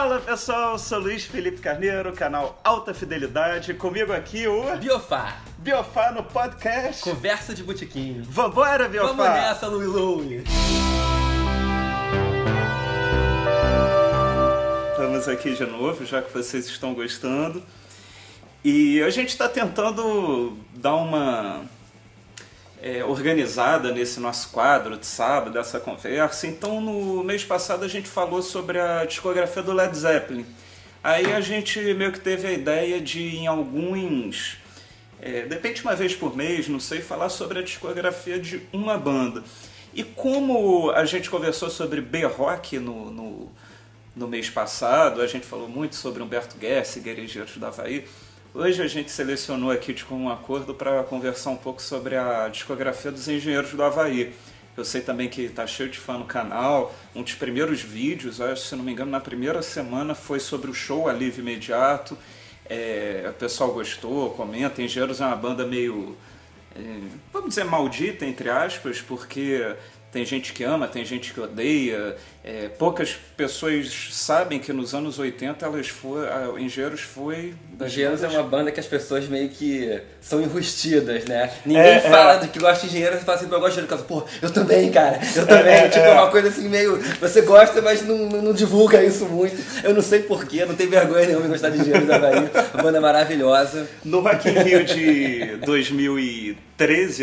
Fala pessoal, sou Luiz Felipe Carneiro, canal Alta Fidelidade. Comigo aqui o Biofá, Biofá no podcast. conversa de botiquinho. Vambora, Biofá! Vamos nessa, Louie Louie. Estamos aqui de novo, já que vocês estão gostando. E a gente está tentando dar uma é, organizada nesse nosso quadro de sábado, dessa conversa. Então, no mês passado, a gente falou sobre a discografia do Led Zeppelin. Aí a gente meio que teve a ideia de, em alguns. É, de repente, uma vez por mês, não sei, falar sobre a discografia de uma banda. E como a gente conversou sobre B-Rock no, no, no mês passado, a gente falou muito sobre Humberto Gessinger e Engenheiros do Havaí. Hoje a gente selecionou aqui de comum acordo para conversar um pouco sobre a discografia dos Engenheiros do Havaí. Eu sei também que está cheio de fã no canal. Um dos primeiros vídeos, acho, se não me engano, na primeira semana foi sobre o show Alívio Imediato. É, o pessoal gostou, comenta. Engenheiros é uma banda meio, é, vamos dizer, maldita, entre aspas, porque tem gente que ama, tem gente que odeia. É, poucas pessoas sabem que nos anos 80 elas foram, a Engenheiros foi Engenheiros é bandas- uma banda que as pessoas meio que são enrustidas, né? Ninguém É, fala é. do que gosta de engenheiros e fala assim, "Pô, eu gosto de engenheiros. Pô, eu também, cara, eu também. tipo, é uma coisa assim meio. Você gosta, mas não, não, não divulga isso muito. Eu não sei porquê, não tenho vergonha nenhuma em gostar de engenheiros da Bahia. Uma banda maravilhosa. No Rock in Rio de 2013,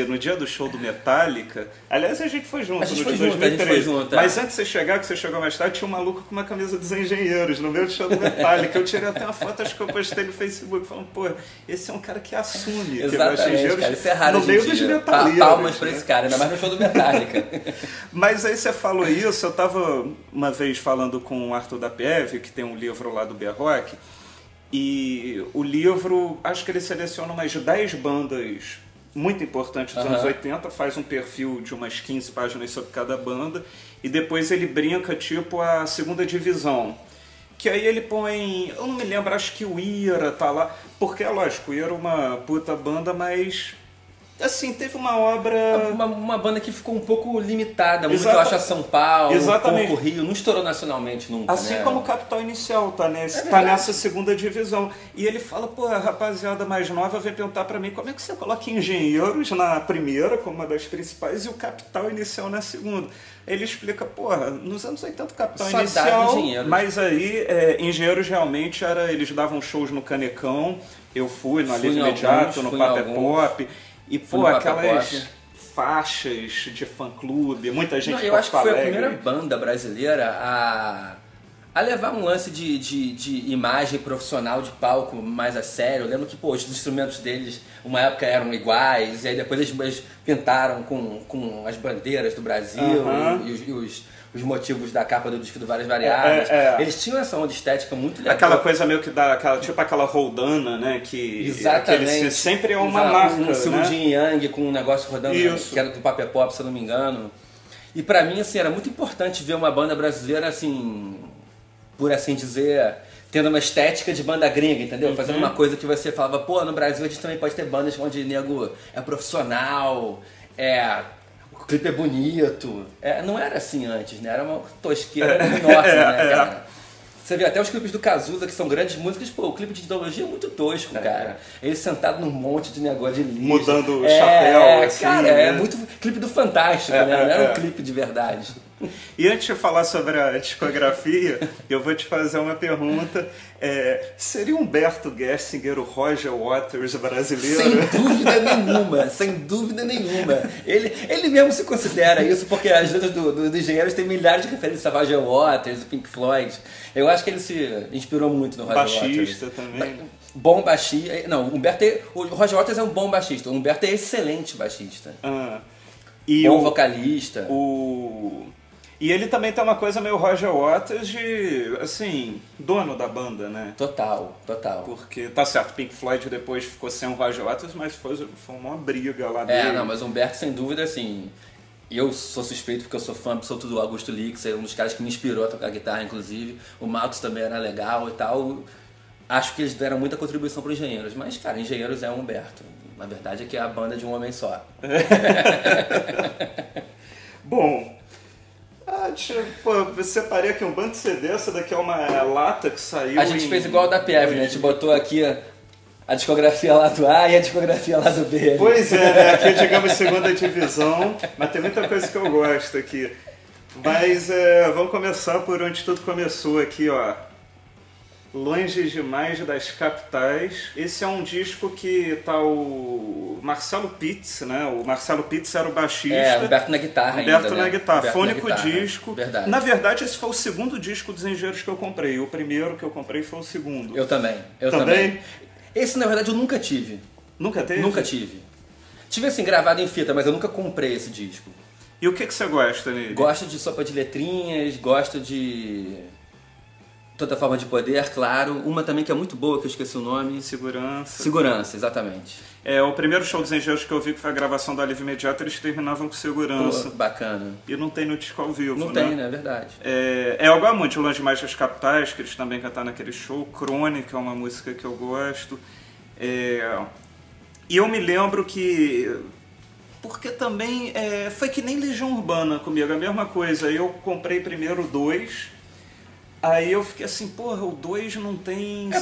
no dia do show do Metallica, aliás a gente foi junto A gente no foi de junto, a gente 2013, foi junto, é. mas antes de você chegar, que você chegou mais tarde, tinha um maluco com uma camisa dos engenheiros no meio do show do Metallica. Eu tirei até uma foto, acho que eu postei no Facebook, falando, pô, esse é um cara que assume que Exatamente, engenheiros cara. Isso é raro no meio dos dia. Metaleiros. Palmas pra né? esse cara, ainda mais no show do Metallica. Mas aí você falou isso, eu tava uma vez falando com o Arthur da PF, que tem um livro lá do B-Rock, e o livro, acho que ele seleciona umas 10 bandas muito importantes dos anos 80, faz um perfil de umas 15 páginas sobre cada banda, e depois ele brinca tipo a segunda divisão. Que aí ele põe. Eu não me lembro, acho que o Ira tá lá. Porque é lógico, o Ira é uma puta banda, mas. Assim, teve uma obra. Uma, uma banda que ficou um pouco limitada, muito Exata- eu acho a São Paulo, Exatamente. um pouco Rio, não estourou nacionalmente nunca, Assim né? como o Capital Inicial tá, nesse, É tá nessa segunda divisão. E ele fala, pô, a rapaziada mais nova vem perguntar pra mim como é que você coloca Engenheiros na primeira, como uma das principais, e o Capital Inicial na segunda. Ele explica, porra, nos anos 80 o Capital Só Inicial, Engenheiros. mas aí é, Engenheiros realmente era, eles davam shows no Canecão, eu fui no Alívio Imediato, no. Pop, e pô, aquelas faixas de fã-clube, muita gente Não, eu acho que foi a primeira banda brasileira a, a levar um lance de, de, de imagem profissional de palco mais a sério. Eu lembro que pô, os instrumentos deles, uma época eram iguais, e aí depois eles, pintaram com, com as bandeiras do Brasil Aham. e, os, e os- os motivos da capa do disco do Várias Variadas. É, é. Eles tinham essa onda estética muito legal. Aquela coisa meio que dá, aquela, tipo aquela roldana, né? Que Exatamente. aquele sempre é uma Exato, marca, Um estilo né? Yang com um negócio rodando, Isso. que era do Paper Pop, se eu não me engano. E pra mim, assim, era muito importante ver uma banda brasileira, assim, por assim dizer, tendo uma estética de banda gringa, entendeu? Fazendo Uhum. uma coisa que você falava, pô, no Brasil a gente também pode ter bandas onde nego é profissional, é... O clipe é bonito. É, não era assim antes, né? Era uma tosqueira enorme, né, é. cara? Você vê até os clipes do Cazuza, que são grandes músicas, pô, o clipe de ideologia é muito tosco, cara. Ele sentado num monte de negócio de lixo. Mudando o é, chapéu, assim, Cara, né? é muito clipe do Fantástico, É, né? Não é, era é. um clipe de verdade. E antes de falar sobre a discografia, eu vou te fazer uma pergunta. É, seria Humberto Gessinger o Roger Waters brasileiro? Sem dúvida nenhuma, sem dúvida nenhuma. Ele, ele mesmo se considera isso, porque as letras do, do, dos engenheiros têm milhares de referências a Roger Waters, Pink Floyd. Eu acho que ele se inspirou muito no Roger Baixista Waters. também. Bom baixista. Não, o Humberto é, o Roger Waters é um bom baixista. O Humberto é excelente baixista. Ah, e bom o, vocalista. o- E ele também tem uma coisa meio Roger Waters de, assim, dono da banda, né? Total, total. Porque, tá certo, Pink Floyd depois ficou sem o Roger Waters, mas foi, foi uma briga lá É, dele. não, mas o Humberto, sem dúvida, assim. Eu sou suspeito porque eu sou fã absoluto do Augusto Lix, é um dos caras que me inspirou a tocar guitarra, inclusive. O Marcos também era legal e tal. Acho que eles deram muita contribuição para engenheiros, mas, cara, engenheiros é o Humberto. Na verdade é que é a banda de um homem só. Bom, Ah, deixa, eu- pô, separei aqui um bando de CD, essa daqui é uma lata que saiu A gente em- fez igual o da Pieve, né? A gente botou aqui a discografia lá do A e a discografia lá do B. Pois é, né? aqui é, digamos, segunda divisão, mas tem muita coisa que eu gosto aqui. Mas é, vamos começar por onde tudo começou aqui, ó. Longe demais das capitais. Esse é um disco que tá o Marcelo Pitts, né? O Marcelo Pitts era o baixista. É, Humberto na guitarra Humberto ainda, na né? guitarra, Humberto fônico na guitarra. disco. Verdade. Na verdade, esse foi o segundo disco dos engenheiros que eu comprei. O primeiro que eu comprei foi o segundo. Eu também. Eu Também? também. Esse, na verdade, eu nunca tive. Nunca teve? Nunca tive. Tive assim, gravado em fita, mas eu nunca comprei esse disco. E o que, que você gosta nele? Gosto de sopa de letrinhas, gosto de. Toda forma de poder, claro. Uma também que é muito boa, que eu esqueci o nome. Segurança. Segurança, exatamente. É, o primeiro show dos engenheiros que eu vi, que foi a gravação do Alívio Imediato, eles terminavam com segurança. Pô, bacana. E não tem no disco ao vivo, Não né? tem, né? É verdade. É, é eu gosto muito Longe Mais das Capitais, que eles também cantaram naquele show. Crônica é uma música que eu gosto. É, e eu me lembro que... Porque também é, foi que nem Legião Urbana comigo, a mesma coisa. Eu comprei primeiro 2... Aí eu fiquei assim, porra, o 2 não tem É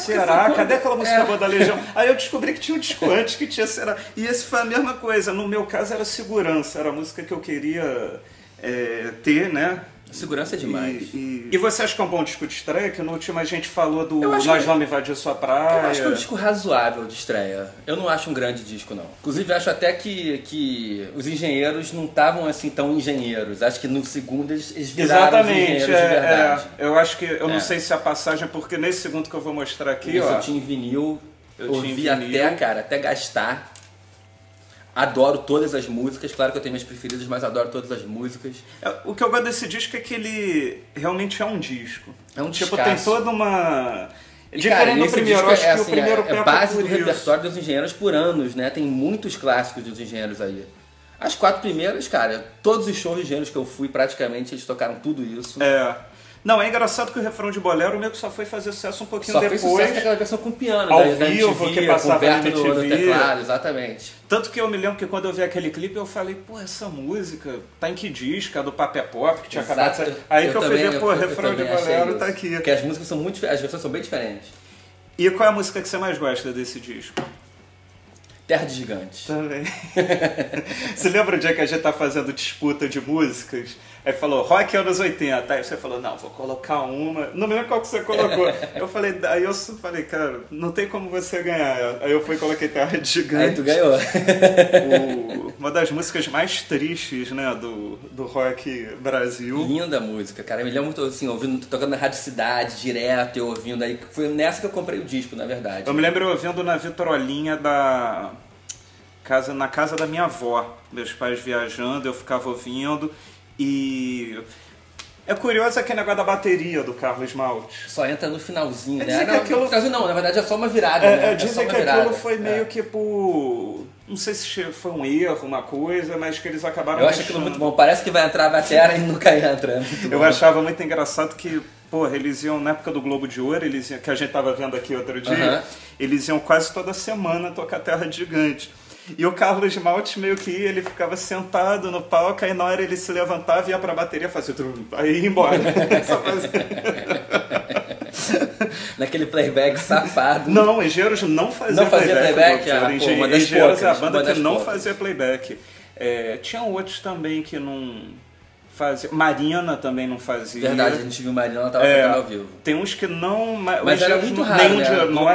quando- Cadê aquela música é. boa da Legião? Aí eu descobri que tinha um disco antes que tinha Será. E esse foi a mesma coisa. No meu caso era Segurança, era a música que eu queria é, ter, né? Segurança é demais. E, e- e você acha que é um bom disco de estreia? Que no último a gente falou do Nós que- Vamos Invadir Sua Praia. Eu acho que é um disco razoável de estreia. Eu não acho um grande disco, não. Inclusive, acho até que, que os engenheiros não estavam assim tão engenheiros. Acho que no segundo eles, eles viraram os Exatamente, engenheiros é, de verdade. é. eu acho que, eu não É. sei se a passagem, porque nesse segundo que eu vou mostrar aqui, Isso ó, eu tinha em vinil, Eu ouvi até, cara, até gastar. Adoro todas as músicas, claro que eu tenho minhas preferidas, mas adoro todas as músicas. É, O que eu gosto desse disco é que ele realmente é um disco. É um Tipo, descasso. tem toda uma. E, Diferente cara, do primeiro, disco acho é, que assim, o primeiro é, é base do isso. repertório dos engenheiros por anos, né? Tem muitos clássicos dos engenheiros aí. As quatro primeiras, cara, todos os shows de engenheiros que eu fui, praticamente, eles tocaram tudo isso. É. Não, é engraçado que o refrão de Bolero meio que só foi fazer sucesso um pouquinho Só depois. fez sucesso versão com piano, Ao da, da vivo, MTV, que passava na no, no MTV. teclado, exatamente. Tanto que eu me lembro que quando eu vi aquele clipe eu falei, pô, essa música tá em que disco? É do Papé Pop, que tinha acabado de Exato. Aí que eu fui também- ver, pô, eu- eu refrão de também achei Bolero tá aqui. Porque as músicas são muito as versões são bem diferentes. E qual é a música que você mais gosta desse disco? Terra de Gigantes. Também. você lembra o dia que a gente tá fazendo disputa de músicas? Aí falou, rock anos 80. Aí você falou, não, vou colocar uma. Não me lembro qual que você colocou. eu falei, aí eu falei, cara, não tem como você ganhar. Aí eu fui e coloquei Terra de Gigante. Aí tu ganhou. O- uma das músicas mais tristes, né, do, do rock Brasil. Linda música, cara. Eu me lembro assim, ouvindo, tocando na Rádio Cidade, direto, eu ouvindo aí. Foi nessa que eu comprei o disco, na verdade. Eu me lembro ouvindo na vitrolinha da casa na casa da minha avó, meus pais viajando, eu ficava ouvindo e é curioso aquele negócio da bateria do Carlos Malte. Só entra no finalzinho, É né? que não, aquilo- no finalzinho não, na verdade é só uma virada, É, né? é, dizem só uma que virada. aquilo foi meio É. que por. Não sei se foi um erro, uma coisa, mas que eles acabaram Eu acho aquilo muito bom. Parece que vai entrar a bateria e nunca entra. É Eu achava muito engraçado que, porra, eles iam, na época do Globo de Ouro, eles iam, que a gente tava vendo aqui outro dia, eles iam quase toda semana tocar Terra de Gigante. E o Carlos Malte meio que ia, ele ficava sentado no palco, aí na hora ele se levantava e ia pra bateria fazer trum, aí ia embora. Naquele playback safado. Não, Engenheiros não fazia Não fazia playback? Ouro. Ah, pô, Engen- uma das Engenheiros é a banda que não poucas. fazia playback. É, tinham outros também que não fazia. Marina também não fazia. Verdade, a gente viu Marina, ela tava É, tocando ao vivo. Tem uns que não. Mas, Mas era Engenheiros muito não- raro, Nenhum né?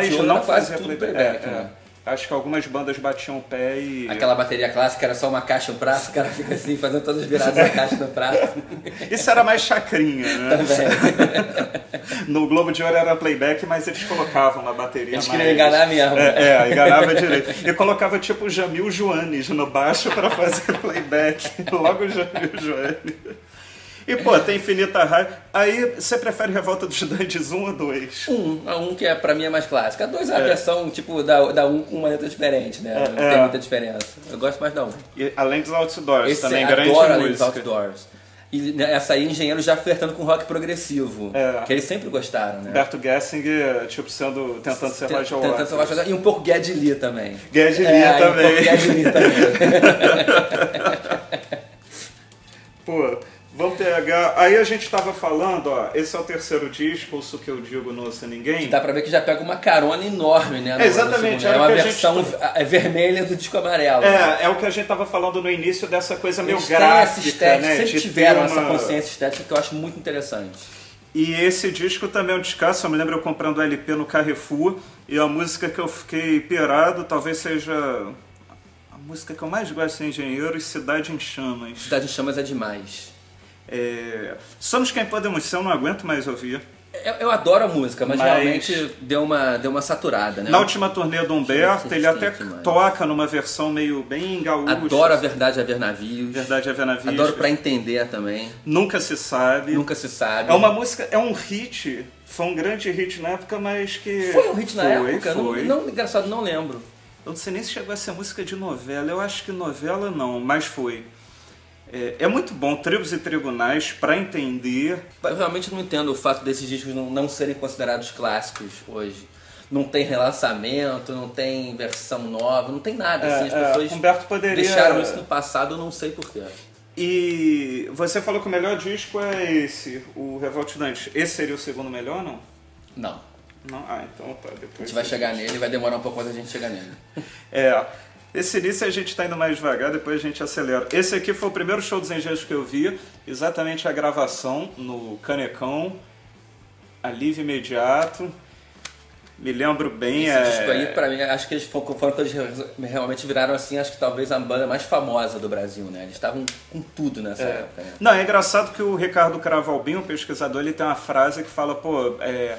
de nós não fazia tudo playback. playback, é. Acho que algumas bandas batiam o pé e. Aquela bateria clássica era só uma caixa, um prato, o cara fica assim, fazendo todas as viradas da caixa no prato. Isso era mais chacrinha, né? Também. No Globo de Ouro era playback, mas eles colocavam uma bateria Eles mais... queriam enganar mesmo. É, é, enganava direito. E colocava tipo o Jamil Joanes no baixo pra fazer playback. Logo o Jamil Joanes. E, pô, tem Infinita Raiva. Aí, você prefere Revolta dos Dantes 1 ou 2? Um, a um que é, pra mim é mais clássica. A dois é a versão, tipo, da, da um com uma letra diferente, né? Não É, tem é. muita diferença. Eu gosto mais da um. E, além dos Outdoors, Esse também adoro grande Além dos música. Outdoors. E né, essa aí, Engenheiro já flertando com rock progressivo. É. Que eles sempre gostaram, né? Berto Gessinger, tipo, sendo, tentando ser Roger Tentando Waters. ser Roger Waters. E um pouco Geddy Lee também. Geddy É, Lee um também. pouco Geddy Lee também. Pô, Vamos pegar. Aí a gente tava falando, ó, esse é o terceiro disco, Ouço que eu digo, não ouço ninguém. Dá pra ver que já pega uma carona enorme, né? no- É, exatamente, no era É uma gente versão tá- é vermelha do disco amarelo. É, é o que a gente tava falando no início dessa coisa meio Eles gráfica, estética, né? sempre tiveram ter essa uma- consciência estética que eu acho muito interessante. E esse disco também é um descasso, eu me lembro eu comprando o LP no Carrefour, e a música que eu fiquei pirado talvez seja a música que eu mais gosto em Engenheiros, Cidade em Chamas. Cidade em Chamas é demais. É... Somos Quem Podemos Ser, eu não aguento mais ouvir. Eu, eu adoro a música, mas, Mas- realmente deu uma, deu uma saturada, né? Na última turnê do Humberto, ele até toca numa versão meio bem gaúcha. Adoro a verdade a ver navios. Verdade é ver navios. Adoro pra entender também. Nunca se sabe. Nunca se sabe. É uma música, é um hit. Foi um grande hit na época, mas que. Foi um hit na Foi, época? Não- Foi. Não, engraçado, não lembro. Eu não sei nem se chegou a ser música de novela. Eu acho que novela não, mas foi. É, é muito bom, Tribos e Tribunais, pra entender. Eu realmente não entendo o fato desses discos não, não serem considerados clássicos hoje. Não tem relançamento, não tem versão nova, não tem nada. É, assim, as é, pessoas Humberto poderia- deixaram isso no passado, eu não sei porquê. E você falou que o melhor disco é esse, o Revolt Dante. Esse seria o segundo melhor, não? Não. Não? Ah, então tá. Depois A gente vai chegar nele, vai demorar um pouco mais a gente chegar nele. É. Esse início a gente tá indo mais devagar, depois a gente acelera. Esse aqui foi o primeiro show dos Engenheiros que eu vi, exatamente a gravação no Canecão, alívio imediato. Me lembro bem. Esse é... disco aí, pra mim, acho que eles foram quando eles realmente viraram, assim, acho que talvez a banda mais famosa do Brasil, né? Eles estavam com tudo nessa É. época, né? Não, é engraçado que o Ricardo Cravalbim, o pesquisador, ele tem uma frase que fala, pô, é,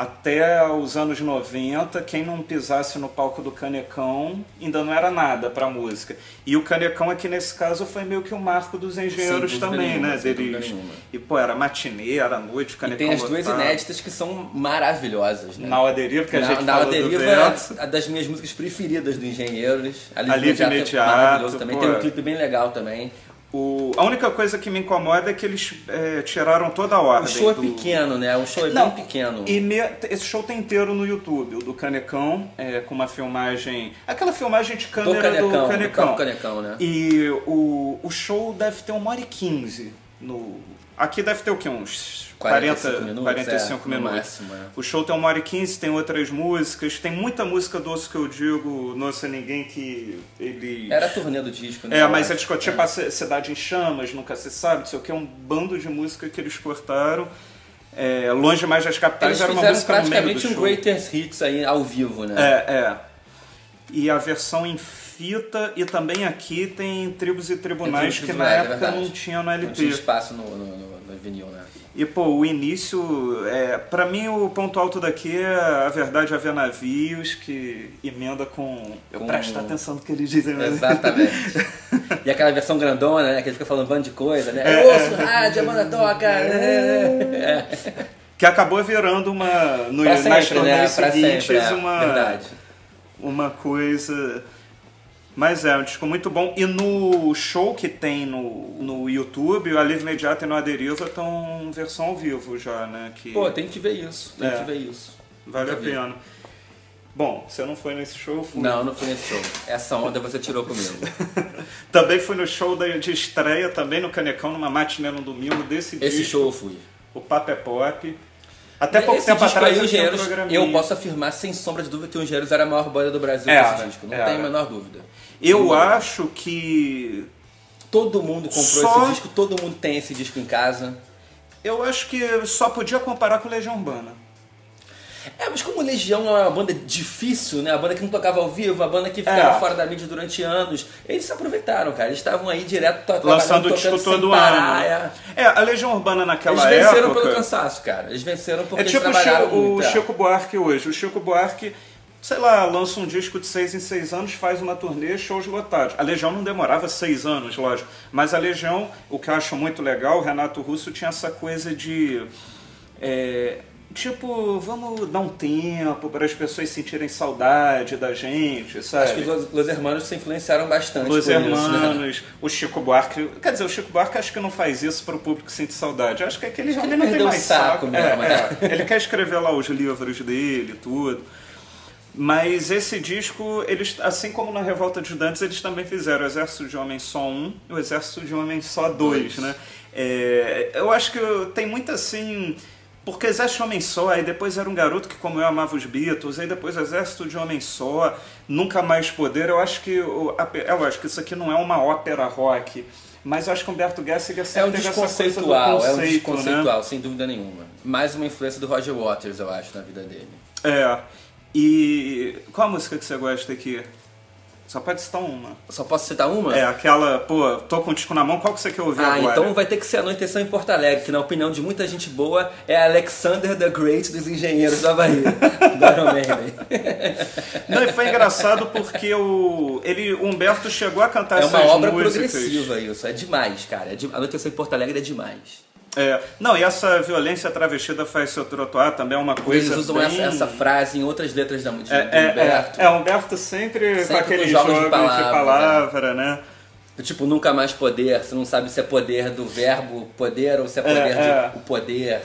até os anos 90, quem não pisasse no palco do Canecão ainda não era nada pra música. E o Canecão aqui nesse caso foi meio que o marco dos engenheiros dúvida também, nenhuma, né? sem Deles. E pô, era matinê, era noite, o E Canecão tem as duas inéditas que são maravilhosas, né? Na Deriva, que a Na, gente na Deriva é a das minhas músicas preferidas do Engenheiros. Alívio Imediato é maravilhoso também. pô. Tem um clipe bem legal também. O, a única coisa que me incomoda é que eles é, tiraram toda a O ordem. show é do- pequeno, né? O show é Não, bem pequeno. E me- esse show tem inteiro no YouTube, o do Canecão, é, com uma filmagem. Aquela filmagem de Do câmera Canecão, do do Canecão. Campo Canecão, né? E o, o show deve ter uma hora e quinze. No, aqui deve ter o quê? Uns 45 40, minutos, 45 é, minutos. máximo, é. O show tem uma hora e quinze, tem outras músicas, tem muita música do Osso que eu digo, Nossa Ninguém, que ele. Era a turnê do disco, né? É, mas acho. eles tipo É. a C- Cidade em Chamas, Nunca Se Sabe, não sei o que, é um bando de música que eles cortaram. É, longe mais das capitais Eles era uma música praticamente um show. Greatest Hits aí ao vivo, né? É, é. E a versão em fita, e também aqui tem Tribos e Tribunais, Tribos que na Tribunais, é época verdade. não tinha no Não LP. tinha espaço no, no, no, no vinil, né? E pô, o início, é, para mim o ponto alto daqui é a verdade a ver navios, que emenda com. Eu Com- presto atenção no que eles dizem, mas- Exatamente. e aquela versão grandona, né? Que ele fica falando um bando de coisa, né? É, ouço rádio, a banda toca. É. Que acabou virando uma. No, Pra nas sempre, né? turnês Pra sempre, é. uma. Verdade. uma coisa. Mas é, um disco muito bom. E no show que tem no, no YouTube, o Alívio Imediato e no Aderiva estão versão ao vivo já, né? Que Pô, tem que ver isso. Tem É. que ver isso. vale a pena. Bom, você não foi nesse show, fui. Não, não fui nesse show. Essa onda você tirou comigo. Também fui no show de estreia, também no Canecão, numa matinê no domingo desse Esse disco. show eu fui. O Papo é Pop. Até pouco Esse tempo atrás eu um Engenheiros, programinha. eu posso afirmar sem sombra de dúvida que o Engenheiros era a maior banda do Brasil É, nesse disco. Não é. tem a menor dúvida. Eu acho que Todo mundo comprou Só- esse disco, todo mundo tem esse disco em casa. Eu acho que só podia comparar com Legião Urbana. É, mas como Legião é uma banda difícil, né? Uma banda que não tocava ao vivo, uma banda que ficava É. fora da mídia durante anos, eles se aproveitaram, cara. Eles estavam aí direto to- Lançando o disco todo ano. é. É, a Legião Urbana naquela Eles venceram época. pelo cansaço, cara. Eles venceram porque É tipo o eles trabalharam Chico, o muito. é. Chico Buarque hoje. O Chico Buarque, sei lá, lança um disco de seis em seis anos, faz uma turnê, shows lotados. A Legião não demorava seis anos, lógico. Mas a Legião, o que eu acho muito legal, o Renato Russo tinha essa coisa de. é, tipo, vamos dar um tempo para as pessoas sentirem saudade da gente, sabe? Acho que os Los Hermanos se influenciaram bastante Los por isso, né? Hermanos, o Chico Buarque. Quer dizer, o Chico Buarque acho que não faz isso para o público sentir saudade. Acho que é que ele, não tem mais saco saco. mesmo, É, né? é. Ele quer escrever lá os livros dele, tudo. Mas esse disco, eles, assim como na Revolta de Dantes, eles também fizeram o Exército de Homem Só 1 e o Exército de Homem Só 2, né? É, eu acho que tem muito assim. Porque Exército de Homem Só, aí depois era um garoto que, como eu, amava os Beatles, aí depois Exército de Homem Só, Nunca Mais Poder. Eu acho que. É lógico, isso aqui não é uma ópera rock. Mas eu acho que Humberto Gessinger sempre É um teve desconceitual, é um conceito, desconceitual, né? sem dúvida nenhuma. Mais uma influência do Roger Waters, eu acho, na vida dele. É. E qual a música que você gosta aqui? Só pode citar uma. Só posso citar uma? É, aquela, pô, tô com o disco na mão, qual que você quer ouvir Ah, agora? então vai ter que ser Anoiteção em Porto Alegre, que na opinião de muita gente boa é Alexander the Great dos engenheiros Havaí, do Iron Maiden. Não, e foi engraçado porque o, ele, o Humberto chegou a cantar É uma essas obra músicas. progressiva isso, é demais, cara. É de... Anoiteção em Porto Alegre é demais. É, não, e essa violência travestida faz seu trotuar também é uma coisa Eles usam bem... essa, essa frase em outras letras da, de, É, do é, Humberto. é, é, Humberto sempre, Sempre com aqueles com jogos jogos, de de palavras, palavra, né? Tipo, nunca mais poder, você não sabe se é poder do verbo poder ou se é É, poder é. de o poder.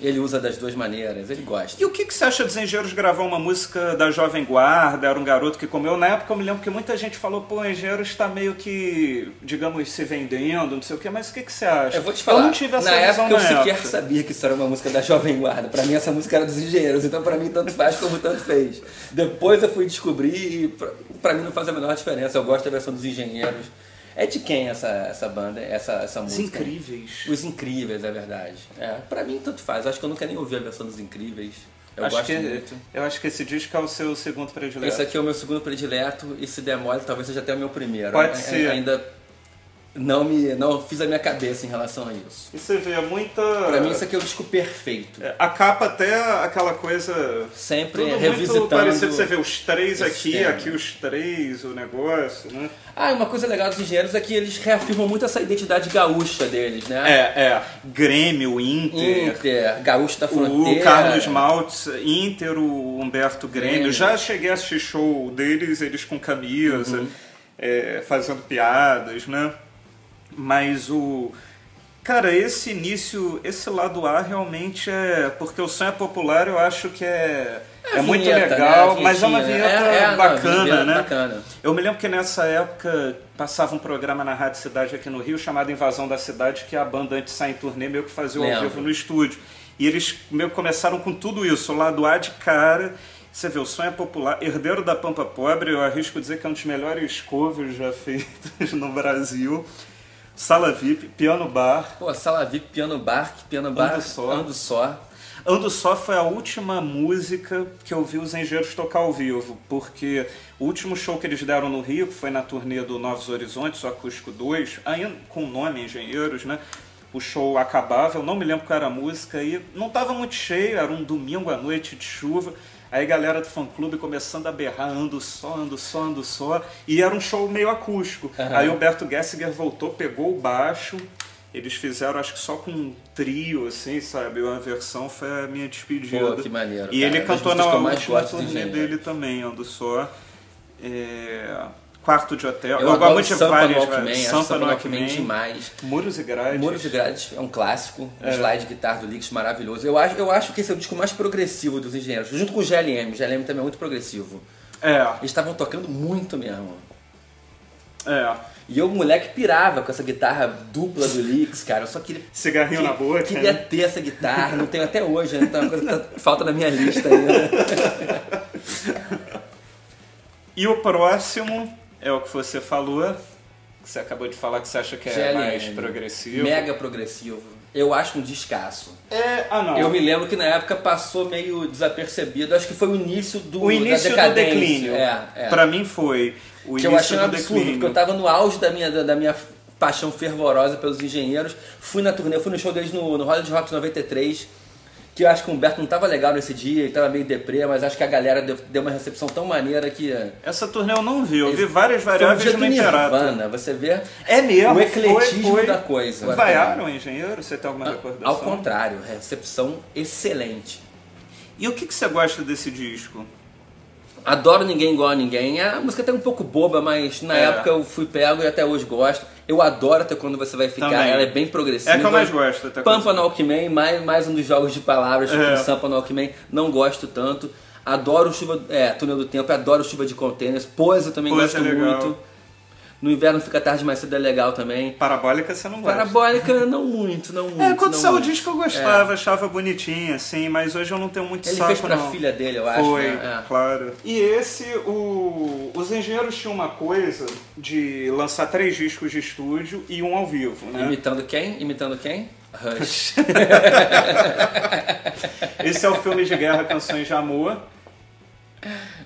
Ele usa das duas maneiras, ele gosta. E o que, que você acha dos Engenheiros gravar uma música da Jovem Guarda? Era um garoto que comeu. Na época eu me lembro que muita gente falou, pô, Engenheiros está meio que, digamos, se vendendo, não sei o quê, mas o que, que você acha? Eu vou te falar, Eu não tive essa na época eu na sequer época. sabia que isso era uma música da Jovem Guarda. Pra mim essa música era dos engenheiros, então pra mim tanto faz como tanto fez. Depois eu fui descobrir e pra mim não faz a menor diferença. Eu gosto da versão dos engenheiros. É de quem essa, essa banda, essa, essa Os música? incríveis. Os Incríveis, é verdade. É, pra mim tanto faz. Acho que eu nunca nem ouvi a versão dos Incríveis. Eu acho gosto que, muito. Eu acho que esse disco é o seu segundo predileto. Esse aqui é o meu segundo predileto e se der mole, talvez seja até o meu primeiro. Pode A- ser. Ainda não me não fiz a minha cabeça em relação a isso. E você vê muita. Pra mim isso aqui é o disco perfeito. É, A capa até aquela coisa. Sempre Tudo revisitando. muito parecido. Você vê os três aqui, tema. aqui os três, o negócio, né? Ah, uma coisa legal dos engenheiros é que eles reafirmam muito essa identidade gaúcha deles, né? É, é. Grêmio, Inter. Inter, gaúcho da fronteira. O Carlos Maltz, Inter, o Humberto Grêmio. Grêmio. Já cheguei a assistir show deles, eles com camisa, Uhum. é, fazendo piadas, né? Mas o. Cara, esse início, esse lado A realmente é. Porque o sonho é popular, eu acho que é. É, a muito vinheta, legal, né? Mas é uma vinhetinha. vinheta É, é, não, bacana, vinheta né? bacana. Eu me lembro que nessa época passava um programa na Rádio Cidade aqui no Rio chamado Invasão da Cidade, que a banda antes de sair em turnê meio que fazia ao vivo no estúdio. E eles meio que começaram com tudo isso, o lado A de cara. Você vê, o sonho é popular. Herdeiro da Pampa Pobre, eu arrisco dizer que é um dos melhores covers já feitos no Brasil. Sala VIP, Piano Bar. Pô, Sala VIP, Piano Bar, que Piano Bar, Ando Só. Ando Só. Ando Só foi a última música que eu vi os Engenheiros tocar ao vivo, porque o último show que eles deram no Rio, que foi na turnê do Novos Horizontes, o Acústico 2, ainda com o nome Engenheiros, né? O show acabava, eu não me lembro qual era a música, e não estava muito cheio, era um domingo à noite de chuva. Aí a galera do fã-clube começando a berrar, ando só, ando só, ando só. E era um show meio acústico. Aí o Humberto Gessinger voltou, pegou o baixo, eles fizeram, acho que só com um trio, assim, sabe? Uma versão foi a minha despedida. Pô, que maneiro, E cara. ele Das cantou na última turnê dele também, Ando Só. É, Quarto de Hotel. Eu, gosto adoro muito de Sampa várias, no Walkman, várias. acho Sampa Sampa no Walkman Walkman. demais. Muros e Grades. Muros de Grades é um clássico, um É. slide de guitarra do Lix maravilhoso. Eu acho, eu acho que esse é o disco mais progressivo dos engenheiros, junto com o GLM. O GLM também é muito progressivo. É, Eles estavam tocando muito mesmo. é. E eu, moleque, pirava com essa guitarra dupla do Lix, cara. Eu só queria. Cigarrinho na boca. Queria né? ter essa guitarra, não tenho até hoje, né? Então, é uma coisa que tá- falta na minha lista ainda. E o próximo é o que você falou, que você acabou de falar que você acha que é GLM. mais progressivo. Mega progressivo. Eu acho um descasso. É, ah não. Eu me lembro que na época passou meio desapercebido. Acho que foi o início do o início do declínio. É, é. Pra mim foi o que início eu achei um do absurdo, declínio. porque eu tava no auge da minha, da, da minha paixão fervorosa pelos engenheiros. Fui na turnê, fui no show deles no, no Hollywood Rocks 93, que eu acho que o Humberto não tava legal nesse dia, ele tava meio deprê, mas acho que a galera deu, deu uma recepção tão maneira que... é, Essa turnê eu não vi, eu vi várias um variáveis dia no. Nirvana, você vê É mesmo, o ecletismo foi, foi. da coisa. Vaiaram o engenheiro? Você tem alguma recordação? Ao contrário, recepção excelente. E o que, que você gosta desse disco? Adoro Ninguém Igual a Ninguém. A música é até um pouco boba, mas na É. época eu fui pego e até hoje gosto. Eu adoro até quando você vai ficar, Também. ela é bem progressiva. É que eu mais gosto, Até Pampa no Alckmin, mais, mais um dos jogos de palavras, tipo É. Sampa no Alckmin, não gosto tanto. Adoro Chuva, é, Túnel do Tempo, adoro Chuva de Containers. Eu também gosto é legal. muito. No inverno fica tarde mais cedo é legal também. Parabólica você não gosta. Parabólica não muito, não muito. É, quando saiu o disco eu gostava, achava bonitinho, assim, mas hoje eu não tenho muito Ele saco, fez pra não. filha dele, eu acho. Foi, né? É. claro. E esse, o, os engenheiros tinham uma coisa de lançar três discos de estúdio e um ao vivo, né? Imitando quem? Imitando quem? Rush. Esse é o filme de guerra Canções de Amor.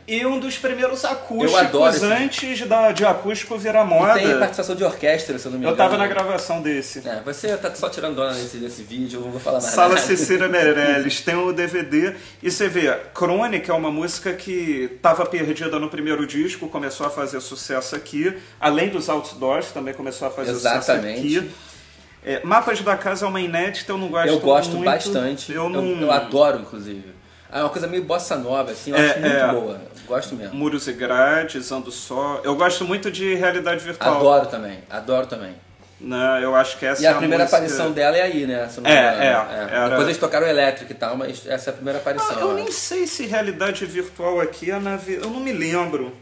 E um dos primeiros Eu acústicos esse- antes da, de acústico virar E moda. tem participação de orquestra, se eu não me Eu engano. tava na gravação desse. É, você tá só tirando dona nesse, nesse vídeo, eu não vou falar nada. Sala Cecília Meirelles tem o DVD e você vê, Crônica é uma música que estava perdida no primeiro disco, começou a fazer sucesso aqui, além dos outdoors, também começou a fazer Exatamente. sucesso aqui. É, Mapas da Casa é uma inédita, eu não gosto Eu gosto muito. bastante. Eu Eu, não. eu adoro, inclusive. Ah, É uma coisa meio bossa nova, assim, eu É, acho muito é. boa. Gosto mesmo. Muros e grades, Ando Só. Eu gosto muito de realidade virtual. Adoro também, adoro também. Né? Eu acho que essa E é a primeira música... aparição dela é aí, né? não É, engano. é, era- Depois eles tocaram elétrico e tal, mas essa é a primeira aparição. Ah, eu nem sei se realidade virtual aqui é na. Eu não me lembro.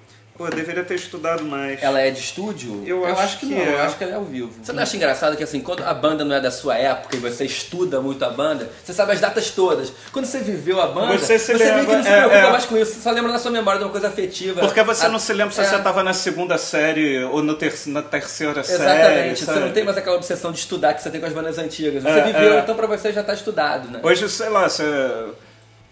Pô, eu deveria ter estudado mais. Ela é de estúdio? Eu acho que, que não, é. eu acho que ela é ao vivo. Você não acha engraçado que assim, quando a banda não é da sua época e você estuda muito a banda, você sabe as datas todas. Quando você viveu a banda, Você se meio que lembra, não se é, preocupa é. mais com isso, você só lembra na sua memória de uma coisa afetiva. Porque você A- não se lembra se é. você estava na segunda série ou no ter na terceira série. Exatamente, você sabe? não tem mais aquela obsessão de estudar que você tem com as bandas antigas. Você É, viveu, é. então pra você já tá estudado, né? Hoje, sei lá, você,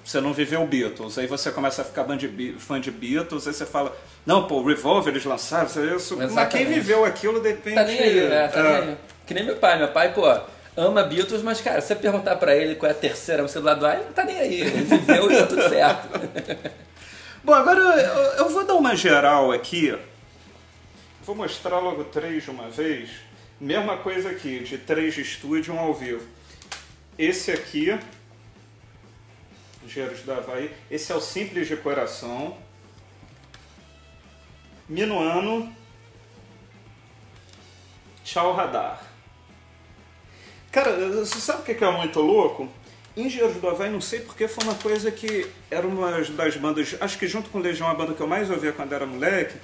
você não viveu Beatles, aí você começa a ficar fã de, fã de Beatles, aí você fala, não, pô, Revolver eles lançaram, isso, isso. mas quem Exatamente. viveu aquilo de repente. Tá nem aí, né? Tá é. nem aí. Que nem meu pai. Meu pai, pô, ama Beatles, mas, cara, se você perguntar pra ele qual é a terceira música do lado A, ele não tá nem aí. Ele viveu e tá tudo certo. Bom, agora eu, eu vou dar uma geral aqui. Vou mostrar logo três de uma vez. Mesma coisa aqui, de três de estúdio e um ao vivo. Esse aqui, Engenheiros da Havaí. Esse é o Simples de Coração. Minuano. Tchau Radar. Cara, você sabe o que é muito louco? Engenheiros do Havaí, não sei porque foi uma coisa que era uma das bandas, acho que junto com Legião, a banda que eu mais ouvia quando era moleque.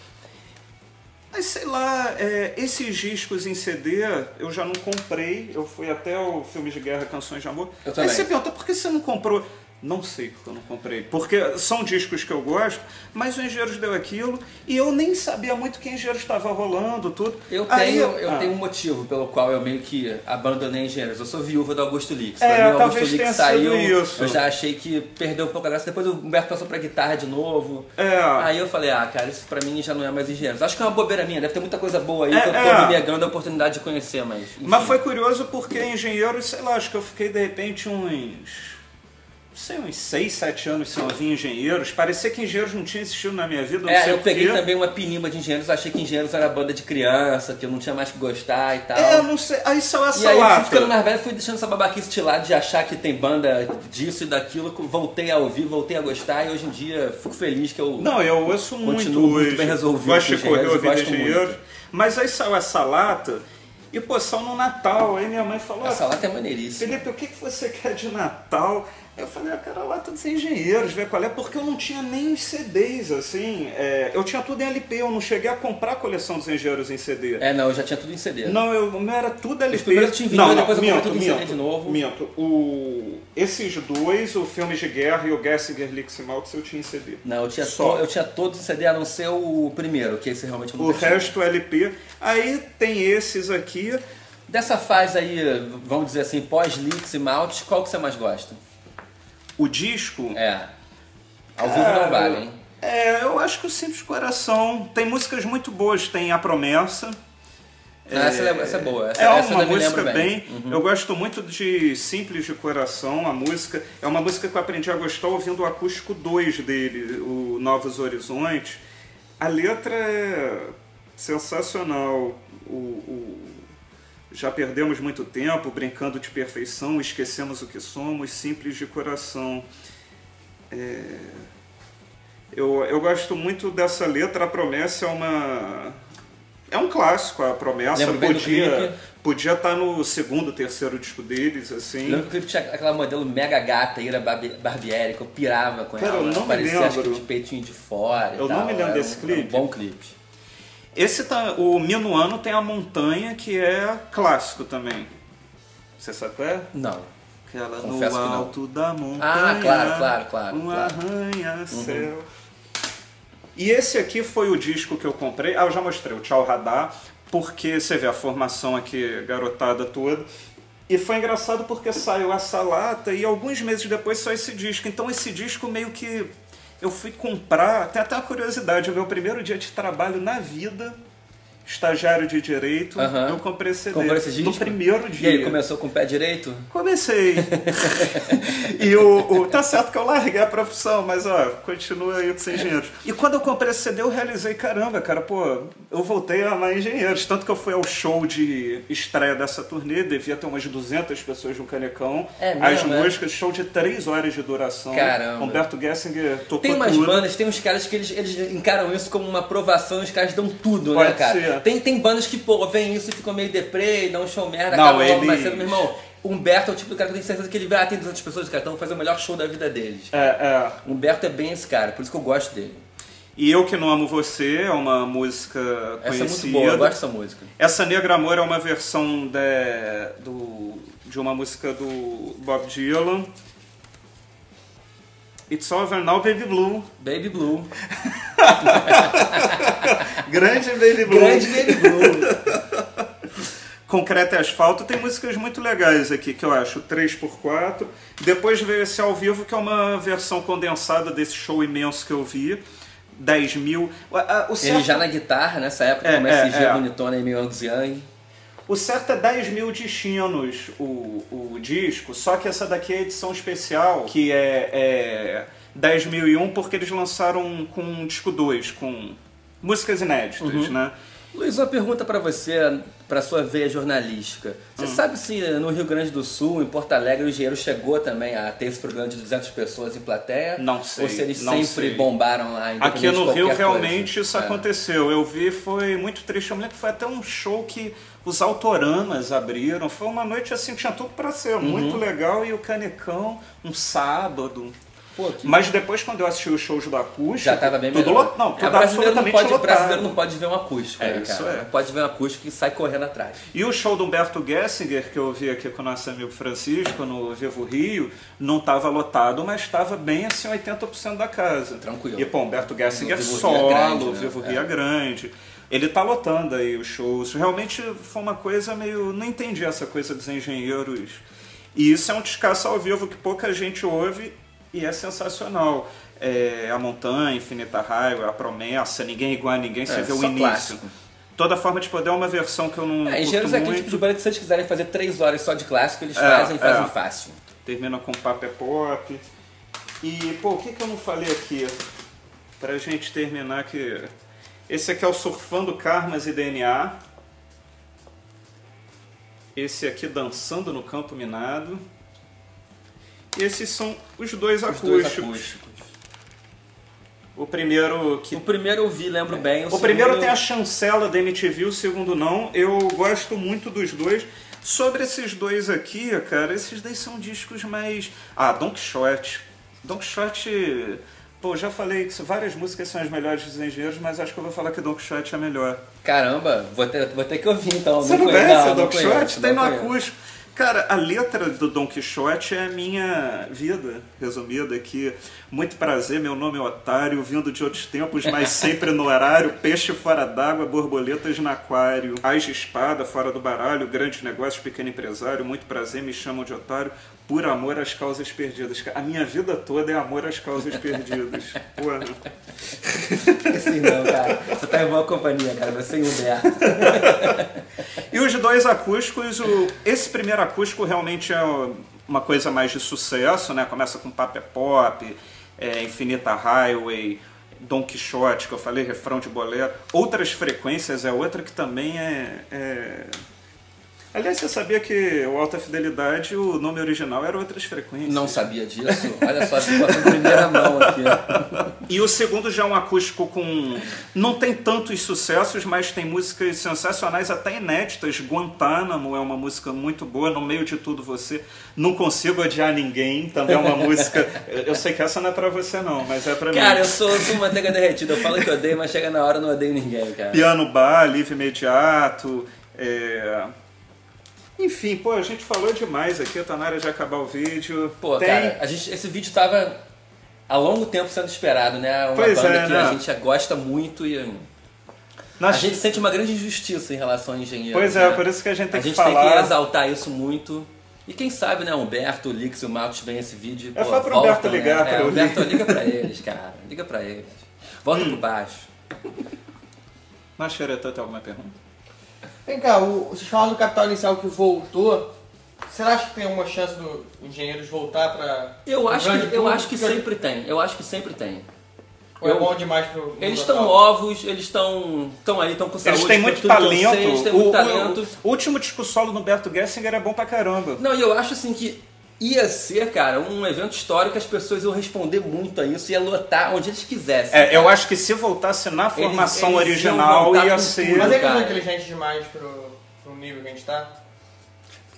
Mas sei lá, é, esses discos em CD eu já não comprei. Eu fui até o filme de guerra Canções de Amor. Eu Aí você pergunta, por que você não comprou? Não sei porque eu não comprei. Porque são discos que eu gosto, mas o Engenheiros deu aquilo e eu nem sabia muito que Engenheiros estava rolando, tudo. Eu Aí tenho, eu ah, tenho um motivo pelo qual eu meio que abandonei engenheiros. Eu sou viúva do Augusto Lix. É, Pra mim, o Augusto talvez Lix tenha saiu, sido isso. eu já achei que perdeu um pouco a graça. Depois o Humberto passou pra guitarra de novo. É. Aí eu falei, ah, cara, isso pra mim já não é mais engenheiros. Acho que é uma bobeira minha, deve ter muita coisa boa aí É, que eu tô é. me negando a oportunidade de conhecer, mas. enfim. Mas foi curioso porque engenheiros, sei lá, acho que eu fiquei de repente uns. Não sei, uns 6, 7 anos ouvir engenheiros. Parecia que engenheiros não tinha existido na minha vida. É, eu peguei quê. também uma pinimba de engenheiros, achei que engenheiros era banda de criança, que eu não tinha mais que gostar e tal. É, não sei. Aí saiu essa E aí, eu fui lata. ficando mais velho, fui deixando essa babaquice de lado de achar que tem banda disso e daquilo. Voltei a ouvir, voltei a gostar e hoje em dia fico feliz que eu. Não, eu ouço muito Continuo muito hoje. bem resolvido Gosto de correr ouvir engenheiros. muito. Mas aí saiu essa lata e, pô, saiu no Natal. Aí minha mãe falou: Essa "Ah, lata é maneiríssima. Felipe, o que, que você quer de Natal? Eu falei, ah, cara, lá dos engenheiros, ver qual é, porque eu não tinha nem CDs, assim. é, eu tinha tudo em LP, eu não cheguei a comprar a coleção dos engenheiros em CD. É, não, eu já tinha tudo em CD. Não, eu, o meu era tudo LP. primeiro tinha vinil, depois eu tudo em CD de novo. Minto. O, esses dois, o Filme de Guerra e o Gessinger Lix Maltz, eu tinha em CD. Não, eu tinha, Só. to- eu tinha todos em CD, a não ser o primeiro, que esse realmente eu O nunca tinha. resto LP. Aí tem esses aqui. Dessa fase aí, vamos dizer assim, pós-Lix e qual que você mais gosta? O disco. É. Ao vivo não vale, hein? É, eu acho que o Simples Coração tem músicas muito boas. Tem A Promessa. Ah, essa, é, essa é boa. Essa, é uma música bem. bem. Uhum. Eu gosto muito de Simples de Coração, a música. É uma música que eu aprendi a gostar ouvindo o acústico 2 dele, o Novos Horizontes. A letra é sensacional. O, o- já perdemos muito tempo brincando de perfeição, esquecemos o que somos, simples de coração. É, Eu, eu gosto muito dessa letra, a promessa é uma. é um clássico, a promessa Lembro podia podia estar no segundo, terceiro disco deles, assim. Lembro que o clipe tinha aquela modelo mega gata, Ira Barbi- Barbieri, que eu pirava com Cara, ela. eu não me Parecia acho que lembro. de peitinho de fora Eu não me lembro Era desse um- clipe. um bom clipe. Esse tá, o Minuano tem a montanha que é clássico também. Você sabe qual é? Não. Aquela no Confesso que não. alto da montanha. Ah, claro, claro, claro, Um claro. arranha-céu. E esse aqui foi o disco que eu comprei. Ah, eu já mostrei, o Tchau Radar, porque você vê a formação aqui, garotada toda. E foi engraçado porque saiu essa lata e alguns meses depois saiu esse disco. Então esse disco meio que eu fui comprar, tem até uma curiosidade, o meu primeiro dia de trabalho na vida, estagiário de direito, Aham. eu comprei esse CD. Comprou esse? No primeiro E dia. aí, começou com o pé direito? Comecei. e o, o- Tá certo que eu larguei a profissão, mas ó, continua aí com os engenheiros. E quando eu comprei esse CD, eu realizei, caramba, cara, pô, eu voltei a amar engenheiros. Tanto que eu fui ao show de estreia dessa turnê, devia ter umas 200 pessoas no Canecão. É As mesmo, é? músicas, show de 3 horas de duração. Caramba. Humberto Gessinger tocou Tem umas tudo. bandas, tem uns caras que eles, eles encaram isso como uma aprovação, os caras dão tudo, né, Pode cara? ser. Tem, tem bandas que, pô, vem isso e ficam meio deprê, dão um show merda, Não, acabam logo mais eles- cedo, meu irmão. Humberto é o tipo do cara que eu tenho certeza que ele vai, ah, tem 200 pessoas, cara, então vou fazer o melhor show da vida deles. É, é. Humberto é bem esse cara, por isso que eu gosto dele. E Eu Que Não Amo Você é uma música Essa é conhecida. muito boa, eu gosto dessa música. Essa Negra Amor é uma versão de, do, de uma música do Bob Dylan. It's Over Now, Baby Blue. Baby Blue. Grande Baby Blue. Grande Baby Blue. Concreto e Asfalto tem músicas muito legais aqui, que eu acho. 3x4. Depois veio esse ao vivo, que é uma versão condensada desse show imenso que eu vi. 10 mil. O- a- O Ele certo, já na guitarra, nessa época, É, como é, SG é. bonitona e meio. O certo é 10 mil destinos o, o disco, só que essa daqui é a edição especial, que é, é 10.001, porque eles lançaram com um disco 2, com músicas inéditas, Uhum. né? Luiz, uma pergunta pra você, pra sua veia jornalística. Você Hum. sabe se no Rio Grande do Sul, em Porto Alegre, o engenheiro chegou também a ter esse programa de 200 pessoas em plateia? Não sei, Ou se eles sempre sei. bombaram lá? Aqui no Rio qualquer realmente coisa? isso É. aconteceu. Eu vi, foi muito triste. Eu me lembro que foi até um show que os autoramas abriram. Foi uma noite assim, tinha tudo pra ser Uhum. muito legal. E o Canecão, um sábado. Pô, que- Mas depois, quando eu assisti os shows do acústico, Já tava bem tudo melhor. lot- Não, É, tudo não absolutamente pode, lotado. brasileiro não pode ver um acústico, É, né, isso cara? é. Não pode ver um acústico e sai correndo atrás. E o show do Humberto Gessinger, que eu vi aqui com o nosso amigo Francisco no Vivo Rio, não estava lotado, mas estava bem assim 80% da casa. Tranquilo. E pô, Humberto Gessinger O Vivo Rio solo, é grande, o né? Vivo É. Rio é grande. Ele tá lotando aí os shows. Realmente foi uma coisa meio. Não entendi essa coisa dos engenheiros. E isso é um descasso ao vivo que pouca gente ouve e é sensacional. É, a Montanha, Infinita Highway, A Promessa, Ninguém é Igual a Ninguém, você É, vê o início. clássico. Toda forma de poder é uma versão que eu não. É, engenheiros é aquele tipo de banda que se eles quiserem fazer três horas só de clássico, eles É, fazem e fazem é. fácil. Termina com Papo é Pop. E, pô, o que, que eu não falei aqui? Pra gente terminar que. Esse aqui é o Surfando Karmas e DNA. Esse aqui Dançando no Campo Minado. E esses são os dois Os acústicos. dois acústicos. O primeiro que O primeiro eu vi, lembro bem. O primeiro segundo- tem a chancela da MTV, o segundo não. Eu gosto muito dos dois. Sobre esses dois aqui, cara, esses dois são discos mais. Ah, Don Quixote. Don Quixote. Pô, já falei que várias músicas são as melhores dos engenheiros, mas acho que eu vou falar que Don Quixote é a melhor. Caramba, vou ter, vou ter que ouvir então. Você não conheço, conhece não, o Don não Quixote? Tem não no acústico. Cara, a letra do Don Quixote é a minha vida, resumida aqui. Muito prazer, meu nome é Otário, vindo de outros tempos, mas sempre no horário. Peixe fora d'água, borboletas no aquário. Ais de espada, fora do baralho, grandes negócios, pequeno empresário. Muito prazer, me chamam de Otário, por amor às causas perdidas. A minha vida toda é amor às causas perdidas. Porra. Assim não, cara. Você tá em boa companhia, cara. Você e o Humberto. E os dois acústicos, o- esse primeiro acústico realmente é uma coisa mais de sucesso, né? Começa com Papo é Pop, é, Infinita Highway, Don Quixote, que eu falei, refrão de bolero. Outras frequências é outra que também é. é- Aliás, você sabia que o Alta Fidelidade, o nome original era Outras Frequências? Não sabia disso. Olha só, informação em primeira mão aqui. E o segundo já é um acústico com. Não tem tantos sucessos, mas tem músicas sensacionais, até inéditas. Guantánamo é uma música muito boa. No meio de tudo, você. Não consigo odiar ninguém. Também é uma música. Eu sei que essa não é pra você, não, mas é pra Cara, mim. eu sou, sou manteiga derretida. Eu falo que odeio, mas chega na hora eu não odeio ninguém, cara. Piano bar, livre imediato. é, Enfim, pô, a gente falou demais aqui, tá na hora de acabar o vídeo. Pô, Tem- cara, a gente, esse vídeo tava há longo tempo sendo esperado, né? Uma Pois banda é, que né? a gente gosta muito e Nós- a gente sente uma grande injustiça em relação ao engenheiro. Pois é, né? por isso que a gente tem a que gente tem que falar. exaltar isso muito. E quem sabe, né, Humberto, o Lix e o Marcos veem esse vídeo. É pô, só pro Humberto ligar né? pra é, Humberto, liga pra eles, cara. Liga pra eles. Volta Hum. pro baixo. Mas, Xeretã, tem alguma pergunta? Vem cá, o, vocês falaram do capital inicial que voltou. Será que tem alguma chance do engenheiros voltar pra. Eu acho, que, eu acho que sempre tem. Eu acho que sempre tem. Ou é eu- bom demais pro. Eles estão novos, eles estão estão aí, estão com saúde. Eles têm muito talento. sei, eles têm o, muito o- talento. o último disco solo no Berto Gessinger é bom pra caramba. Não, e eu acho assim que ia ser, cara, um evento histórico que as pessoas iam responder muito a isso, ia lotar onde eles quisessem. É, eu acho que se voltasse na formação eles iam original ia ser. tudo. Mas eles cara. são inteligentes demais pro, pro nível que a gente tá?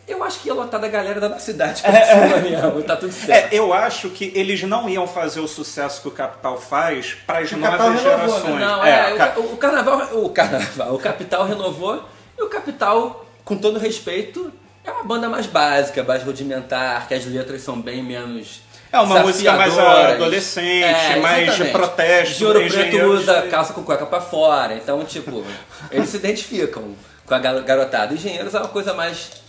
Eu acho que ia lotar da galera da nossa cidade pra cima mesmo, tá tudo certo. É, eu acho que eles não iam fazer o sucesso que o Capital faz para as novas renovou, gerações. né? Não, É, é, o, o carnaval, o carnaval, o Capital renovou e o Capital, com todo respeito, é uma banda mais básica, mais rudimentar, que as letras são bem menos É uma música mais adolescente, mais de protesto. De Preto usa de- calça com cueca pra fora, então, tipo, eles se identificam com a garotada. Engenheiros é uma coisa mais...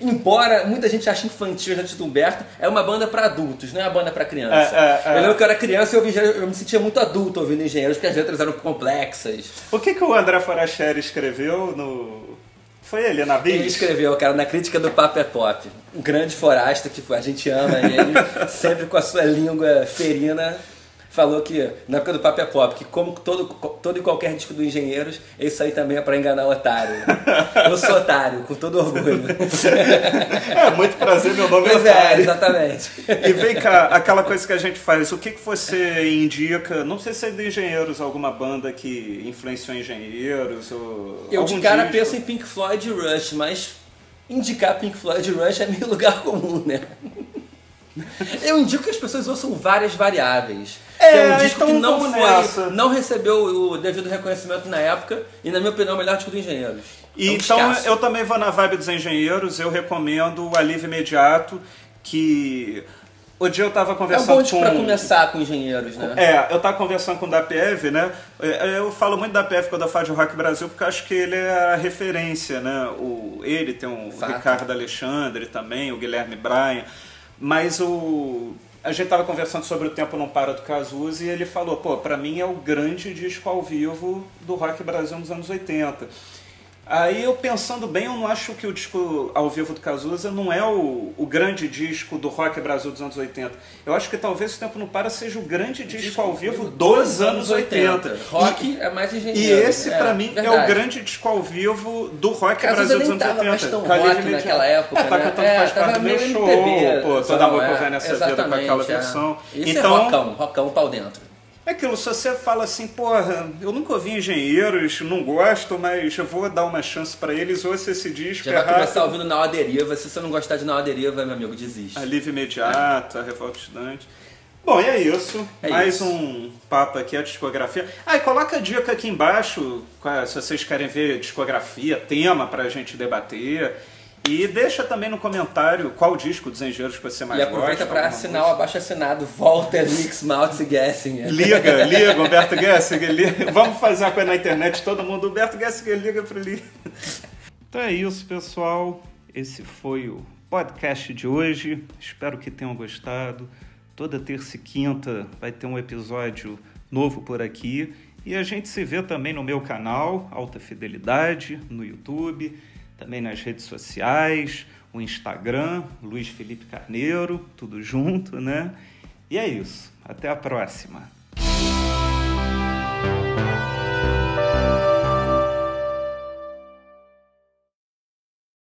Embora muita gente ache infantil antes do Humberto, é uma banda pra adultos, não é uma banda pra criança. É, é, é. Eu lembro que eu era criança e eu, eu me sentia muito adulto ouvindo engenheiros, porque as letras eram complexas. O que, que o André Foracheri escreveu no. Foi ele, na Bis? Ele escreveu, cara, na crítica do Papo é Pop. Um grande forasta que a gente ama ele, sempre com a sua língua ferina. Falou que, na época do Papo é Pop, que como todo, todo e qualquer disco do Engenheiros, esse aí também é pra enganar o otário. Eu sou otário, com todo orgulho. É, muito prazer, meu nome é Pois é, Otário. exatamente. E vem cá, aquela coisa que a gente faz, o que, que você indica? Não sei se é de engenheiros, alguma banda que influenciou engenheiros ou. Eu de cara disco. penso em Pink Floyd e Rush, mas indicar Pink Floyd e Rush é meio lugar comum, né? Eu indico que as pessoas ouçam várias variáveis. É, é um disco então que não foi, nessa. não recebeu o devido reconhecimento na época e na minha opinião é o melhor disco do Engenheiros. É um então descasso. eu também vou na vibe dos engenheiros, eu recomendo o Alívio Imediato, que. O dia eu tava é um conversando bom disco com. pra começar com Engenheiros, né? É, eu tava conversando com o DAPEV, né? É, Eu falo muito da DAPEV quando eu falo de Rock Brasil, porque eu acho que ele é a referência, né? O, ele tem o Fato. Ricardo Alexandre também, o Guilherme Bryan, mas o. A gente tava conversando sobre o Tempo Não Para do Cazuza e ele falou, pô, pra mim é o grande disco ao vivo do Rock Brasil nos anos 80. Aí eu pensando bem, eu não acho que o disco ao vivo do Cazuza não é o, o grande disco do rock Brasil dos anos 80. Eu acho que talvez o Tempo Não Para seja o grande disco, ao vivo dos anos 80. Rock E, é mais e Engenheiros. esse, pra mim, é o verdade. grande disco ao vivo do rock Cazuza Brasil dos anos tava 80. mais tão rock naquela época, É, tá né? cantando É, faz parte do meu show, MPB, pô, toda boa é, vai nessa vida com aquela é. versão. Isso então, é rockão, rockão pau dentro. É aquilo, se você fala assim, porra, eu nunca ouvi engenheiros, não gosto, mas eu vou dar uma chance pra eles, ouça esse disco, Já é vai começar rápido. ouvindo na deriva. Se você não gostar de na deriva, meu amigo, desiste. Alívio imediato, a revolta estudante. Bom, e é isso. É Mais isso. um papo aqui, a discografia. Ah, e coloca a dica aqui embaixo, qual- se vocês querem ver discografia, tema pra gente debater. E deixa também no comentário qual disco dos engenheiros que você mais E aproveita gosta. para assinar o abaixo assinado Walter Mix Maltz Gessinger. Liga, liga, Humberto Gessinger, liga. Vamos fazer uma coisa na internet, todo mundo, Humberto Gessinger, liga para ele. Então é isso, pessoal. Esse foi o podcast de hoje. Espero que tenham gostado. Toda terça e quinta vai ter um episódio novo por aqui. E a gente se vê também no meu canal, Alta Fidelidade, no YouTube, também nas redes sociais, o Instagram, Luiz Felipe Carneiro, tudo junto, né? E é isso. Até a próxima.